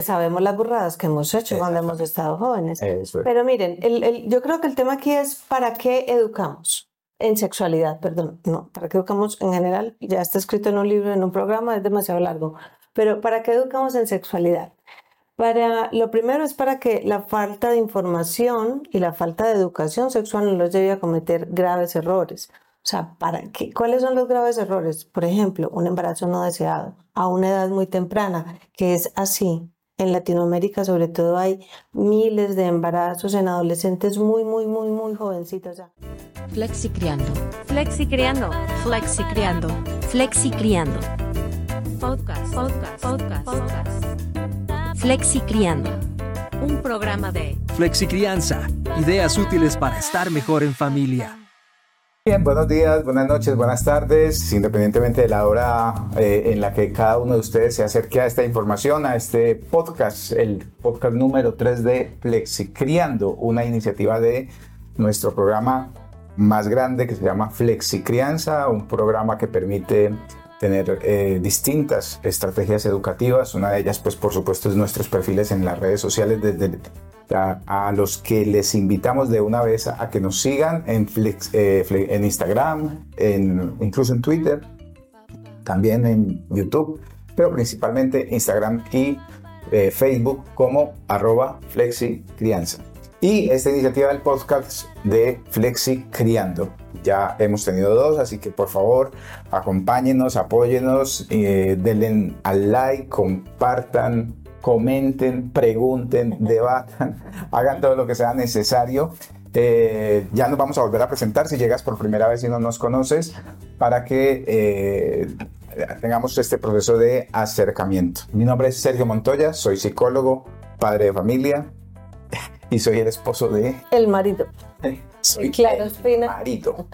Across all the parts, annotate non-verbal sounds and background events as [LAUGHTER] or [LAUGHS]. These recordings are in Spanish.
Sabemos las burradas que hemos hecho cuando hemos estado jóvenes. Es. Pero miren, el- el- yo creo que el tema aquí es ¿para qué educamos? En sexualidad, perdón, no, ¿para qué educamos en general? Ya está escrito en un libro, en un programa, es demasiado largo. Pero ¿para qué educamos en sexualidad? Para, lo primero es para que la falta de información y la falta de educación sexual no los lleve a cometer graves errores. O sea, ¿para qué? ¿cuáles son los graves errores? Por ejemplo, un embarazo no deseado a una edad muy temprana, que es así. En Latinoamérica, sobre todo, hay miles de embarazos en adolescentes muy, muy, muy, muy jovencitos. ya. Flexi Criando. Flexi Criando. Flexi Criando. Flexi Criando. Podcast. Podcast. Podcast. Podcast. Flexi Criando. Un programa de Flexi Crianza. Ideas útiles para estar mejor en familia. Buenos días, buenas noches, buenas tardes, independientemente de la hora eh, en la que cada uno de ustedes se acerque a esta información, a este podcast, el podcast número 3 de Flexi Criando, una iniciativa de nuestro programa más grande que se llama Flexi Crianza, un programa que permite tener eh, distintas estrategias educativas. Una de ellas, pues por supuesto, es nuestros perfiles en las redes sociales desde a, los que les invitamos de una vez a, que nos sigan en, eh, en Instagram, en, incluso en Twitter, también en YouTube, pero principalmente Instagram y eh, Facebook como arroba. Y esta iniciativa del podcast de Flexi Criando. Ya hemos tenido dos, así que por favor acompáñenos, apóyenos, eh, denle al like, compartan, comenten, pregunten, debatan, [LAUGHS] hagan todo lo que sea necesario. Eh, ya nos vamos a volver a presentar si llegas por primera vez y no nos conoces para que eh, tengamos este proceso de acercamiento. Mi nombre es Sergio Montoya, soy psicólogo, padre de familia [LAUGHS] y soy el esposo de... El marido. [LAUGHS] Soy Claro, Espina. marido.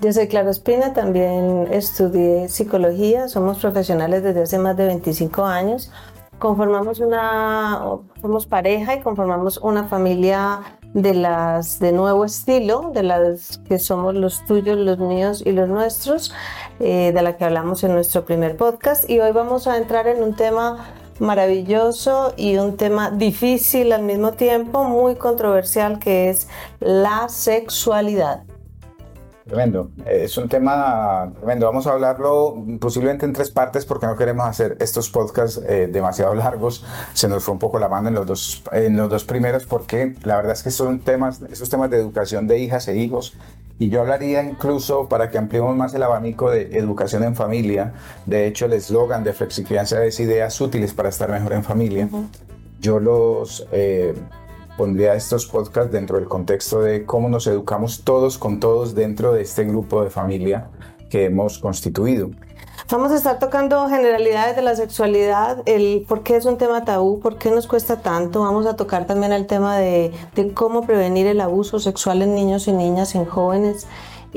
Yo soy Claro Espina, también estudié psicología, somos profesionales desde hace más de 25 años. Conformamos una, somos pareja y conformamos una familia de las de nuevo estilo, de las que somos los tuyos, los míos y los nuestros, eh, de la que hablamos en nuestro primer podcast. Y hoy vamos a entrar en un tema maravilloso y un tema difícil al mismo tiempo, muy controversial, que es la sexualidad. Tremendo. Es un tema tremendo. Vamos a hablarlo posiblemente en tres partes porque no queremos hacer estos podcasts eh, demasiado largos. Se nos fue un poco la mano en los dos, en los dos primeros porque la verdad es que son temas, esos temas de educación de hijas e hijos. Y yo hablaría incluso para que ampliemos más el abanico de educación en familia. De hecho, el eslogan de Flexicrianza es ideas útiles para estar mejor en familia. Yo los eh, pondría estos podcasts dentro del contexto de cómo nos educamos todos con todos dentro de este grupo de familia que hemos constituido. Vamos a estar tocando generalidades de la sexualidad, el por qué es un tema tabú, por qué nos cuesta tanto. Vamos a tocar también el tema de, de cómo prevenir el abuso sexual en niños y niñas, en jóvenes,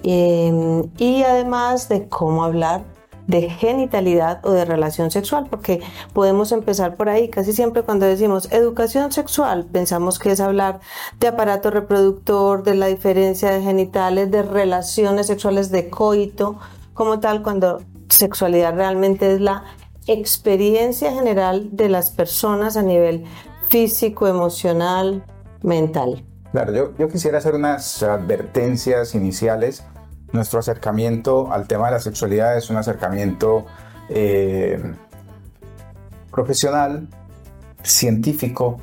eh, y además de cómo hablar de genitalidad o de relación sexual, porque podemos empezar por ahí. Casi siempre cuando decimos educación sexual, pensamos que es hablar de aparato reproductor, de la diferencia de genitales, de relaciones sexuales, de coito, como tal, cuando sexualidad realmente es la experiencia general de las personas a nivel físico, emocional, mental. Claro, yo, yo quisiera hacer unas advertencias iniciales. Nuestro acercamiento al tema de la sexualidad es un acercamiento eh, profesional, científico,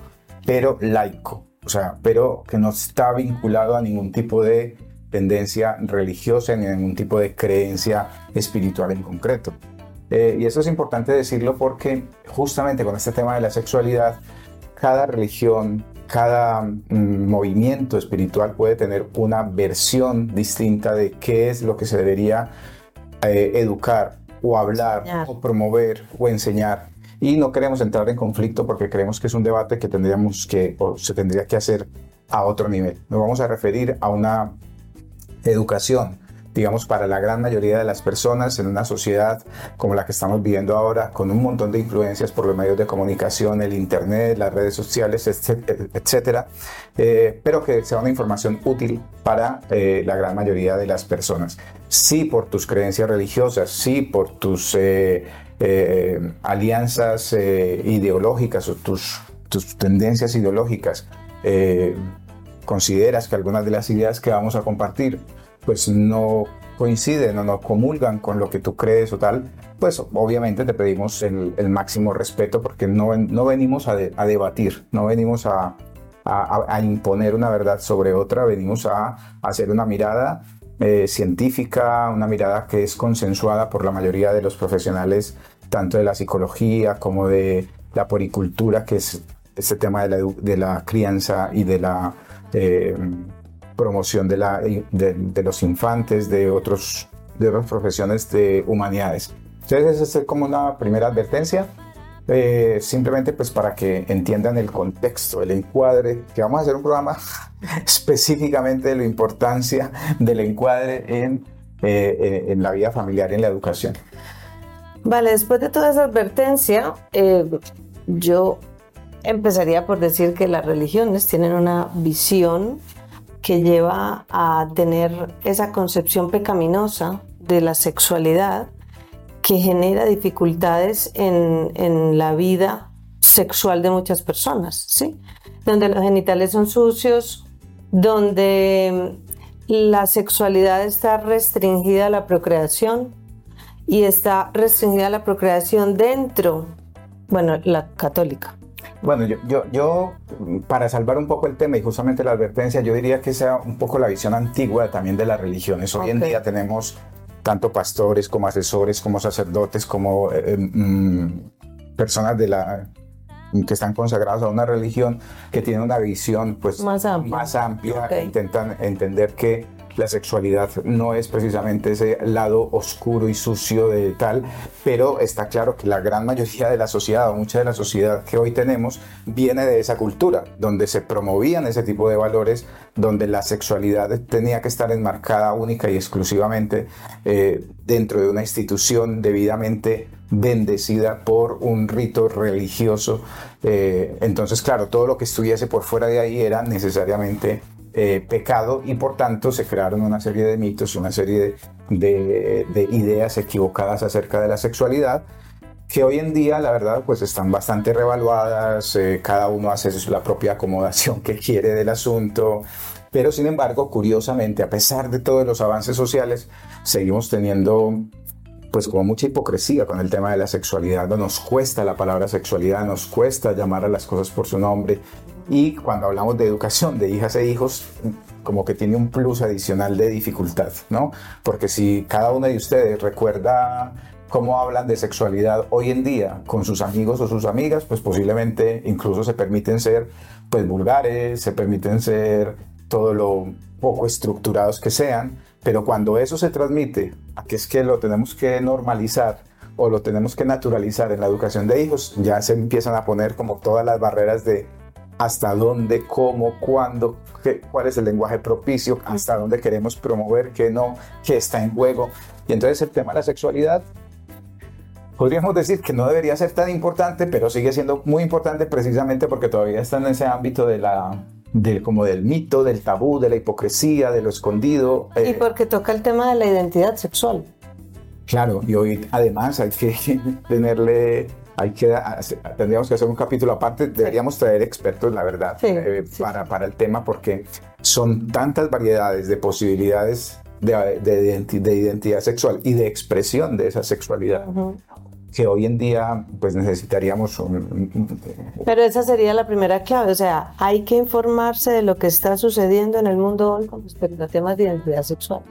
pero laico. O sea, pero que no está vinculado a ningún tipo de tendencia religiosa ni a ningún tipo de creencia espiritual en concreto. Eh, y eso es importante decirlo porque justamente con este tema de la sexualidad, cada religión, cada mm, movimiento espiritual puede tener una versión distinta de qué es lo que se debería eh, educar o hablar Enseñar. o promover o enseñar. Y no queremos entrar en conflicto porque creemos que es un debate que tendríamos que o se tendría que hacer a otro nivel. Nos vamos a referir a una educación, digamos, para la gran mayoría de las personas en una sociedad como la que estamos viviendo ahora, con un montón de influencias por los medios de comunicación, el Internet, las redes sociales, etc- etcétera, eh, pero que sea una información útil para eh, la gran mayoría de las personas. Sí por tus creencias religiosas, sí por tus... eh, eh, alianzas eh, ideológicas o tus, tus tendencias ideológicas, eh, consideras que algunas de las ideas que vamos a compartir pues no coinciden o no comulgan con lo que tú crees o tal, pues obviamente te pedimos el, máximo respeto porque no, no venimos a, de- a debatir, no venimos a, imponer una verdad sobre otra, venimos a, hacer una mirada eh, científica, una mirada que es consensuada por la mayoría de los profesionales, tanto de la psicología como de la poricultura, que es este tema de la, de la crianza y de la eh, promoción de, la, de, de los infantes, de, otros, de otras profesiones de humanidades. Entonces, esa es como una primera advertencia. Eh, simplemente pues para que entiendan el contexto, el encuadre, que vamos a hacer un programa [LAUGHS] específicamente de la importancia del encuadre en, eh, eh, en la vida familiar en la educación. Vale, después de toda esa advertencia, eh, yo empezaría por decir que las religiones tienen una visión que lleva a tener esa concepción pecaminosa de la sexualidad que genera dificultades en, en la vida sexual de muchas personas, ¿sí? Donde los genitales son sucios, donde la sexualidad está restringida a la procreación, y está restringida la procreación dentro, bueno, la católica. Bueno, yo, yo, yo, para salvar un poco el tema y justamente la advertencia, yo diría que sea un poco la visión antigua también de las religiones. Hoy en día tenemos tanto pastores como asesores, como sacerdotes, como eh, mm, personas de la que están consagrados a una religión que tienen una visión pues Más amplia. más amplia, Ok. intentan entender que la sexualidad no es precisamente ese lado oscuro y sucio de tal, pero está claro que la gran mayoría de la sociedad o mucha de la sociedad que hoy tenemos viene de esa cultura, donde se promovían ese tipo de valores, donde la sexualidad tenía que estar enmarcada única y exclusivamente eh, dentro de una institución debidamente bendecida por un rito religioso. Eh, entonces, claro, todo lo que estuviese por fuera de ahí era necesariamente eh, pecado y por tanto se crearon una serie de mitos, una serie de, de- de ideas equivocadas acerca de la sexualidad que hoy en día, la verdad, pues están bastante revaluadas, eh, cada uno hace la propia acomodación que quiere del asunto, pero sin embargo, curiosamente, a pesar de todos los avances sociales, seguimos teniendo pues como mucha hipocresía con el tema de la sexualidad, no nos cuesta la palabra sexualidad, nos cuesta llamar a las cosas por su nombre y cuando hablamos de educación de hijas e hijos, como que tiene un plus adicional de dificultad, ¿no? Porque si cada uno de ustedes recuerda cómo hablan de sexualidad hoy en día con sus amigos o sus amigas, pues posiblemente incluso se permiten ser pues vulgares, se permiten ser todo lo poco estructurados que sean, pero cuando eso se transmite a que es que lo tenemos que normalizar o lo tenemos que naturalizar en la educación de hijos, ya se empiezan a poner como todas las barreras de hasta dónde, cómo, cuándo, qué- cuál es el lenguaje propicio, hasta dónde queremos promover, qué no, qué está en juego. Y entonces el tema de la sexualidad podríamos decir que no debería ser tan importante, pero sigue siendo muy importante precisamente porque todavía está en ese ámbito de la de, como del mito, del tabú, de la hipocresía, de lo escondido. Y eh, porque toca el tema de la identidad sexual. Claro, y hoy además hay que [LAUGHS] tenerle, hay que, tendríamos que hacer un capítulo aparte, deberíamos traer expertos, la verdad, Sí, eh, sí. Para, para el tema, porque son tantas variedades de posibilidades de, de identi- de identidad sexual y de expresión de esa sexualidad, que hoy en día pues necesitaríamos un- un- un- Pero esa sería la primera clave, o sea, hay que informarse de lo que está sucediendo en el mundo hoy con respecto a temas de identidad sexual.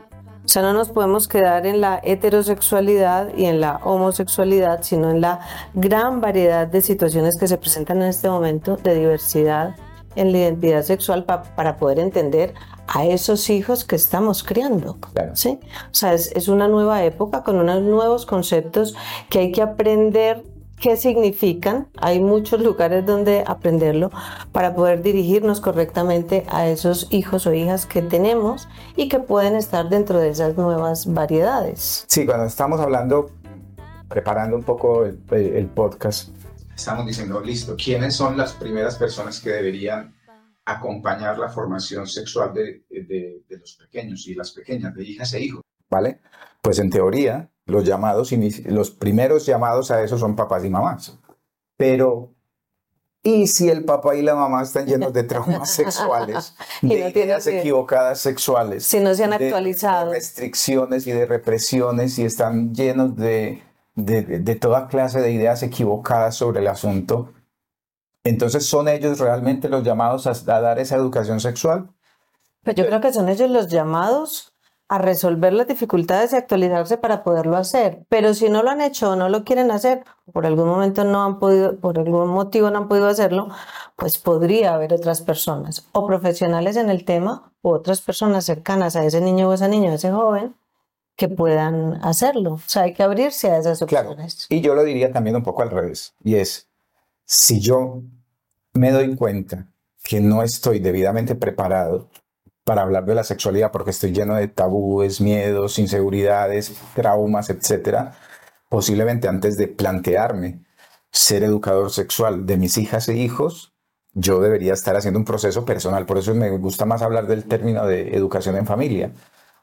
O sea, no nos podemos quedar en la heterosexualidad y en la homosexualidad, sino en la gran variedad de situaciones que se presentan en este momento de diversidad en la identidad sexual pa- para poder entender a esos hijos que estamos criando. Claro. ¿sí? O sea, es, es una nueva época con unos nuevos conceptos que hay que aprender qué significan. Hay muchos lugares donde aprenderlo para poder dirigirnos correctamente a esos hijos o hijas que tenemos y que pueden estar dentro de esas nuevas variedades. Sí, cuando estamos hablando, preparando un poco el, el- podcast, estamos diciendo, listo, ¿quiénes son las primeras personas que deberían acompañar la formación sexual de, de- de los pequeños y las pequeñas, de hijas e hijos? ¿Vale? Pues en teoría, los llamados, los primeros llamados a eso son papás y mamás. Pero, ¿y si el papá y la mamá están llenos de traumas sexuales, [LAUGHS] Y de no ideas que- equivocadas sexuales? Si no se han de- actualizado. De restricciones y de represiones y están llenos de, de, de toda clase de ideas equivocadas sobre el asunto. Entonces, ¿son ellos realmente los llamados a, a dar esa educación sexual? Pues yo creo que son ellos los llamados a resolver las dificultades y actualizarse para poderlo hacer. Pero si no lo han hecho o no lo quieren hacer, por algún momento no han podido, por algún motivo no han podido hacerlo, pues podría haber otras personas o profesionales en el tema o otras personas cercanas a ese niño o esa niña o ese joven que puedan hacerlo. O sea, hay que abrirse a esas Claro. opciones. Y yo lo diría también un poco al revés. Y es, si yo me doy cuenta que no estoy debidamente preparado para hablar de la sexualidad porque estoy lleno de tabúes, miedos, inseguridades, traumas, etcétera, posiblemente antes de plantearme ser educador sexual de mis hijas e hijos, yo debería estar haciendo un proceso personal. Por eso me gusta más hablar del término de educación en familia.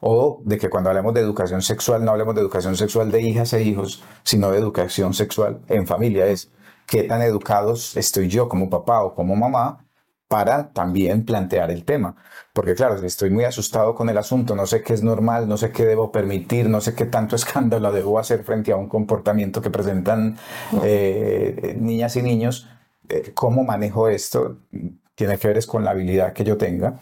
O de que cuando hablemos de educación sexual, no hablemos de educación sexual de hijas e hijos, sino de educación sexual en familia. Es qué tan educados estoy yo como papá o como mamá para también plantear el tema. Porque claro, estoy muy asustado con el asunto, no sé qué es normal, no sé qué debo permitir, no sé qué tanto [LAUGHS] escándalo debo hacer frente a un comportamiento que presentan eh, niñas y niños. Eh, ¿Cómo manejo esto? Tiene que ver es con la habilidad que yo tenga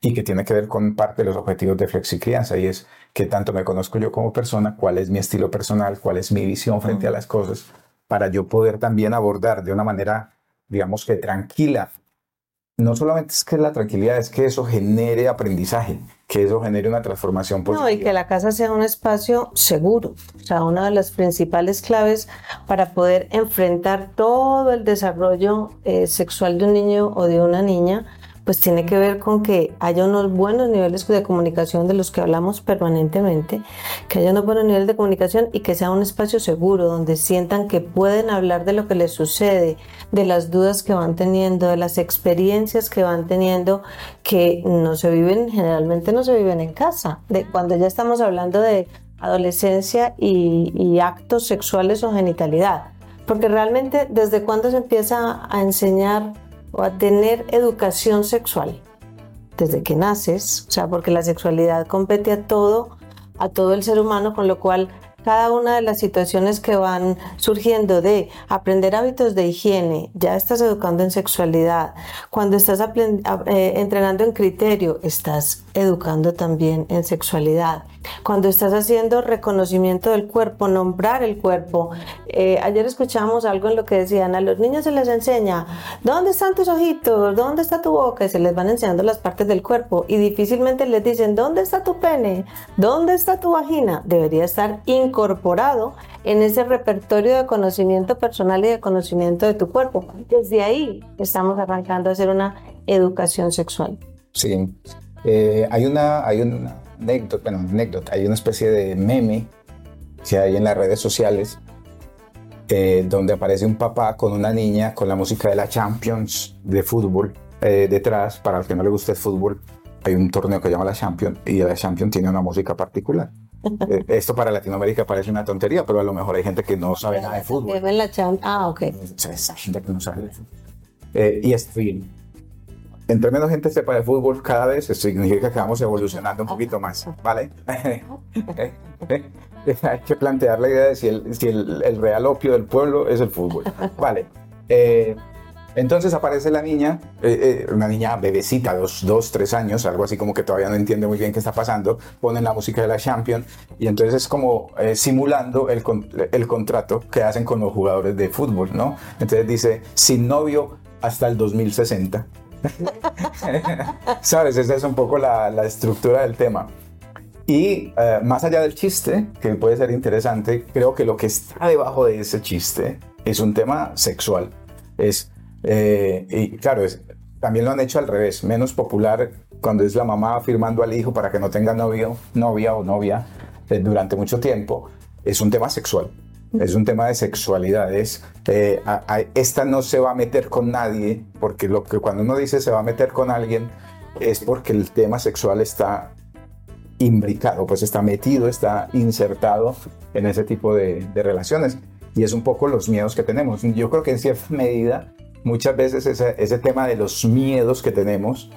y que tiene que ver con parte de los objetivos de flexicrianza y es qué tanto me conozco yo como persona, cuál es mi estilo personal, cuál es mi visión frente a las cosas, para yo poder también abordar de una manera, digamos que tranquila. No solamente es que la tranquilidad, es que eso genere aprendizaje, que eso genere una transformación positiva. No, y que la casa sea un espacio seguro. O sea, una de las principales claves para poder enfrentar todo el desarrollo eh, sexual de un niño o de una niña, pues tiene que ver con que haya unos buenos niveles de comunicación de los que hablamos permanentemente, que haya unos buenos niveles de comunicación y que sea un espacio seguro donde sientan que pueden hablar de lo que les sucede, de las dudas que van teniendo, de las experiencias que van teniendo, que no se viven, generalmente no se viven en casa. De cuando ya estamos hablando de adolescencia y, actos sexuales o genitalidad. Porque realmente, ¿desde cuándo se empieza a enseñar o a tener educación sexual? Desde que naces, o sea, porque la sexualidad compete a todo, a todo el ser humano, con lo cual cada una de las situaciones que van surgiendo de aprender hábitos de higiene, ya estás educando en sexualidad, cuando estás eh, entrenando en criterio, estás educando también en sexualidad, cuando estás haciendo reconocimiento del cuerpo, nombrar el cuerpo. Eh, ayer escuchamos algo en lo que decían, a los niños se les enseña, ¿dónde están tus ojitos? ¿Dónde está tu boca? Y se les van enseñando las partes del cuerpo y difícilmente les dicen, ¿dónde está tu pene? ¿Dónde está tu vagina? Debería estar incorporado en ese repertorio de conocimiento personal y de conocimiento de tu cuerpo. Desde ahí estamos arrancando a hacer una educación sexual. Sí. Eh, hay una, hay una anécdota, bueno, anécdota, hay una especie de meme que hay en las redes sociales eh, donde aparece un papá con una niña con la música de la Champions de fútbol eh, detrás. Para el que no le guste el fútbol, hay un torneo que se llama la Champions y la Champions tiene una música particular. [LAUGHS] Eh, esto para Latinoamérica parece una tontería, pero a lo mejor hay gente que no sabe nada de fútbol. La ah, ok. Esa gente que no sabe de fútbol. Y es fin. Entre menos gente sepa de fútbol cada vez, significa que vamos evolucionando un poquito más, ¿vale? [LAUGHS] Hay que plantear la idea de si, el, si el, el real opio del pueblo es el fútbol, ¿vale? Eh, entonces aparece la niña, eh, eh, una niña bebecita, dos, dos, tres años, algo así como que todavía no entiende muy bien qué está pasando, ponen la música de la Champions y entonces es como eh, simulando el, el contrato que hacen con los jugadores de fútbol, ¿no? Entonces dice, sin novio hasta el 2060. [LAUGHS] ¿Sabes? Esa es un poco la, estructura del tema. Y eh, más allá del chiste, que puede ser interesante, creo que lo que está debajo de ese chiste es un tema sexual. Es, eh, y claro, es- también lo han hecho al revés, menos popular cuando es la mamá firmando al hijo para que no tenga novio, novia o novia eh, durante mucho tiempo. Es un tema sexual. Es un tema de sexualidad. Es, eh, esta no se va a meter con nadie, porque lo que cuando uno dice se va a meter con alguien es porque el tema sexual está imbricado, pues está metido, está insertado en ese tipo de, de relaciones. Y es un poco los miedos que tenemos. Yo creo que en cierta medida, muchas veces ese, ese tema de los miedos que tenemos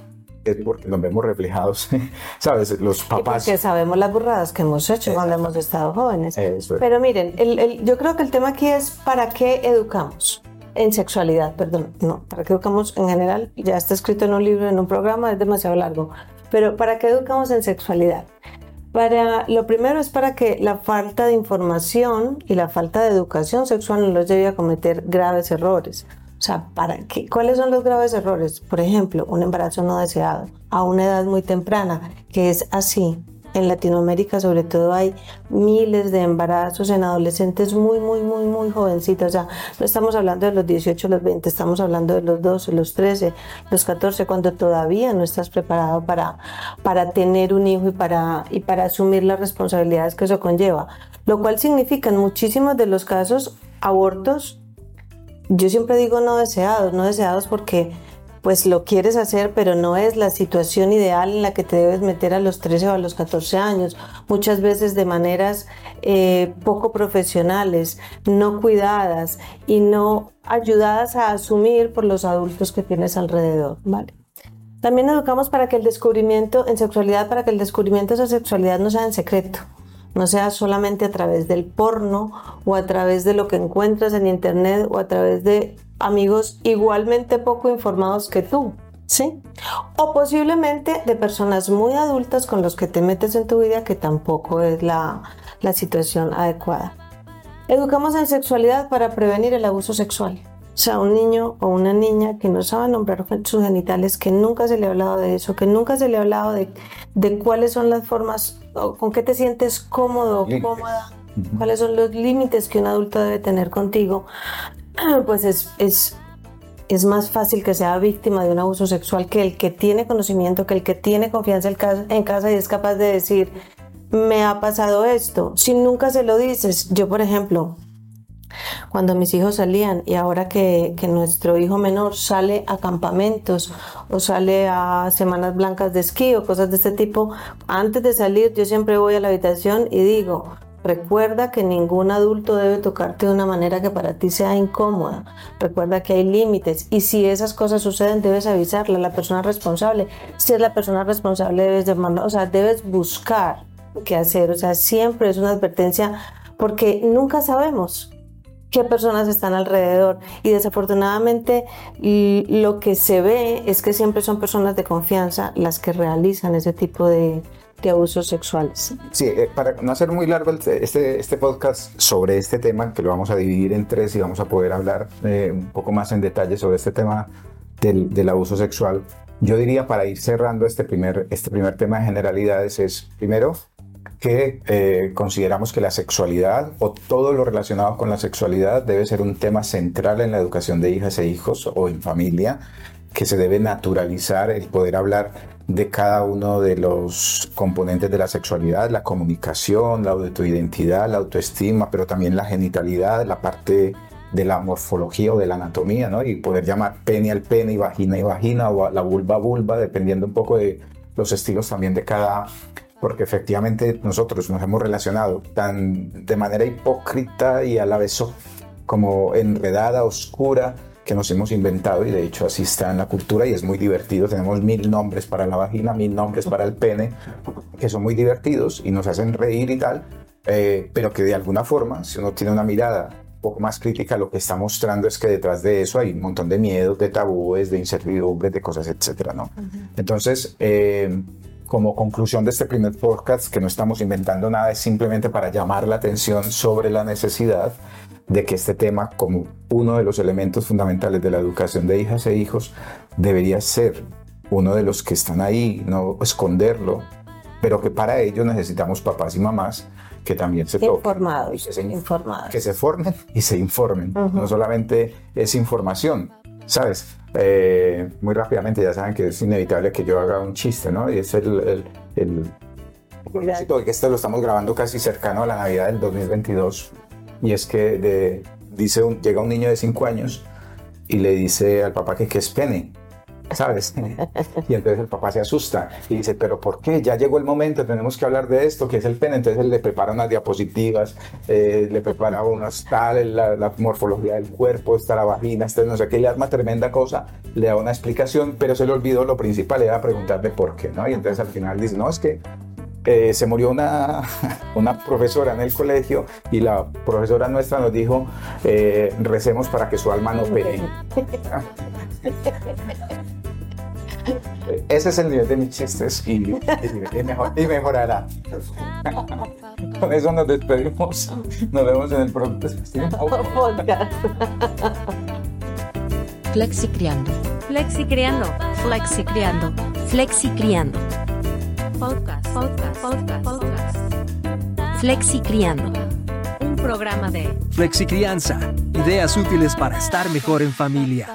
es porque nos vemos reflejados, [LAUGHS] ¿sabes? Los Y papás. porque sabemos las burradas que hemos hecho cuando hemos estado jóvenes. Eso es. Pero miren, el- el- yo creo que el tema aquí es para qué educamos en sexualidad, perdón, no, para qué educamos en general, ya está escrito en un libro, en un programa, es demasiado largo, pero para qué educamos en sexualidad. Para, lo primero es para que la falta de información y la falta de educación sexual no los lleve a cometer graves errores. O sea, ¿para? ¿cuáles son los graves errores? Por ejemplo, un embarazo no deseado a una edad muy temprana, que es así. En Latinoamérica sobre todo hay miles de embarazos en adolescentes muy, muy, muy, muy jovencitos. O sea, no estamos hablando de los 18, los 20, estamos hablando de los 12, los 13, los 14, cuando todavía no estás preparado para, para tener un hijo y para, y para asumir las responsabilidades que eso conlleva. Lo cual significa en muchísimos de los casos abortos yo siempre digo no deseados, no deseados porque pues lo quieres hacer, pero no es la situación ideal en la que te debes meter a los 13 o a los 14 años, muchas veces de maneras eh, poco profesionales, no cuidadas y no ayudadas a asumir por los adultos que tienes alrededor, ¿vale? También educamos para que el descubrimiento en sexualidad, para que el descubrimiento de esa sexualidad no sea en secreto, no sea solamente a través del porno o a través de lo que encuentras en internet o a través de amigos igualmente poco informados que tú, ¿sí? O posiblemente de personas muy adultas con los que te metes en tu vida que tampoco es la, la situación adecuada. Educamos en sexualidad para prevenir el abuso sexual. O sea, un niño o una niña que no sabe nombrar sus genitales, que nunca se le ha hablado de eso, que nunca se le ha hablado de, de cuáles son las formas, con qué te sientes cómodo Límites. cómoda, cuáles son los límites que un adulto debe tener contigo, [CLEARS THROAT] pues es, es, es más fácil que sea víctima de un abuso sexual que el que tiene conocimiento, que el que tiene confianza en casa y es capaz de decir, me ha pasado esto. Si nunca se lo dices, yo por ejemplo, cuando mis hijos salían y ahora que, que nuestro hijo menor sale a campamentos o sale a semanas blancas de esquí o cosas de este tipo, antes de salir yo siempre voy a la habitación y digo, recuerda que ningún adulto debe tocarte de una manera que para ti sea incómoda, recuerda que hay límites y si esas cosas suceden debes avisarle a la persona responsable, si es la persona responsable debes llamarlo, o sea, debes buscar qué hacer, o sea, siempre es una advertencia porque nunca sabemos qué personas están alrededor y desafortunadamente lo que se ve es que siempre son personas de confianza las que realizan ese tipo de, de abusos sexuales. Sí, eh, para no hacer muy largo este, este podcast sobre este tema, que lo vamos a dividir en tres y vamos a poder hablar eh, un poco más en detalle sobre este tema del, del abuso sexual, yo diría para ir cerrando este primer, este primer tema de generalidades es, primero, que eh, consideramos que la sexualidad o todo lo relacionado con la sexualidad debe ser un tema central en la educación de hijas e hijos o en familia, que se debe naturalizar el poder hablar de cada uno de los componentes de la sexualidad, la comunicación, la autoidentidad, la autoestima, pero también la genitalidad, la parte de la morfología o de la anatomía, ¿no? Y poder llamar pene al pene y vagina y vagina o la vulva a vulva, dependiendo un poco de los estilos también de cada porque efectivamente nosotros nos hemos relacionado tan de manera hipócrita y a la vez como enredada, oscura, que nos hemos inventado y de hecho así está en la cultura y es muy divertido. Tenemos mil nombres para la vagina, mil nombres para el pene, que son muy divertidos y nos hacen reír y tal, eh, pero que de alguna forma, si uno tiene una mirada un poco más crítica, lo que está mostrando es que detrás de eso hay un montón de miedos, de tabúes, de incertidumbres, de cosas, etcétera, ¿no? Entonces, eh, como conclusión de este primer podcast, que no estamos inventando nada, es simplemente para llamar la atención sobre la necesidad de que este tema, como uno de los elementos fundamentales de la educación de hijas e hijos, debería ser uno de los que están ahí, no esconderlo, pero que para ello necesitamos papás y mamás que también se. Informados, que se, informados. que se formen y se informen. No solamente es información, ¿sabes? Eh, muy rápidamente ya saben que es inevitable que yo haga un chiste, ¿no? Y es el, el, el propósito de que esto lo estamos grabando casi cercano a la Navidad del 2022. Y es que de- dice un- llega un niño de 5 años y le dice al papá que qué es pene. ¿Sabes? [LAUGHS] Y entonces el papá se asusta y dice, pero ¿por qué? Ya llegó el momento, tenemos que hablar de esto, que es el pene. Entonces él le prepara unas diapositivas, eh, le prepara unas tal, la, morfología del cuerpo, está la vagina, está no sé qué, le arma tremenda cosa, le da una explicación, pero se le olvidó lo principal, era preguntarle por qué, ¿no? Y entonces al final dice, no, es que eh, se murió una, [LAUGHS] una profesora en el colegio y la profesora nuestra nos dijo, eh, recemos para que su alma no pelee. [LAUGHS] [LAUGHS] Ese es el nivel de mis chistes y, y- mejor- y mejorará. Con eso nos despedimos. Nos vemos en el próximo Podcast. Flexi Criando. Flexi Criando. Flexi Criando. Flexi Criando. Podcast, podcast, podcast, podcast. Flexi Criando. Un programa de Flexi Crianza. Ideas útiles para estar mejor en familia.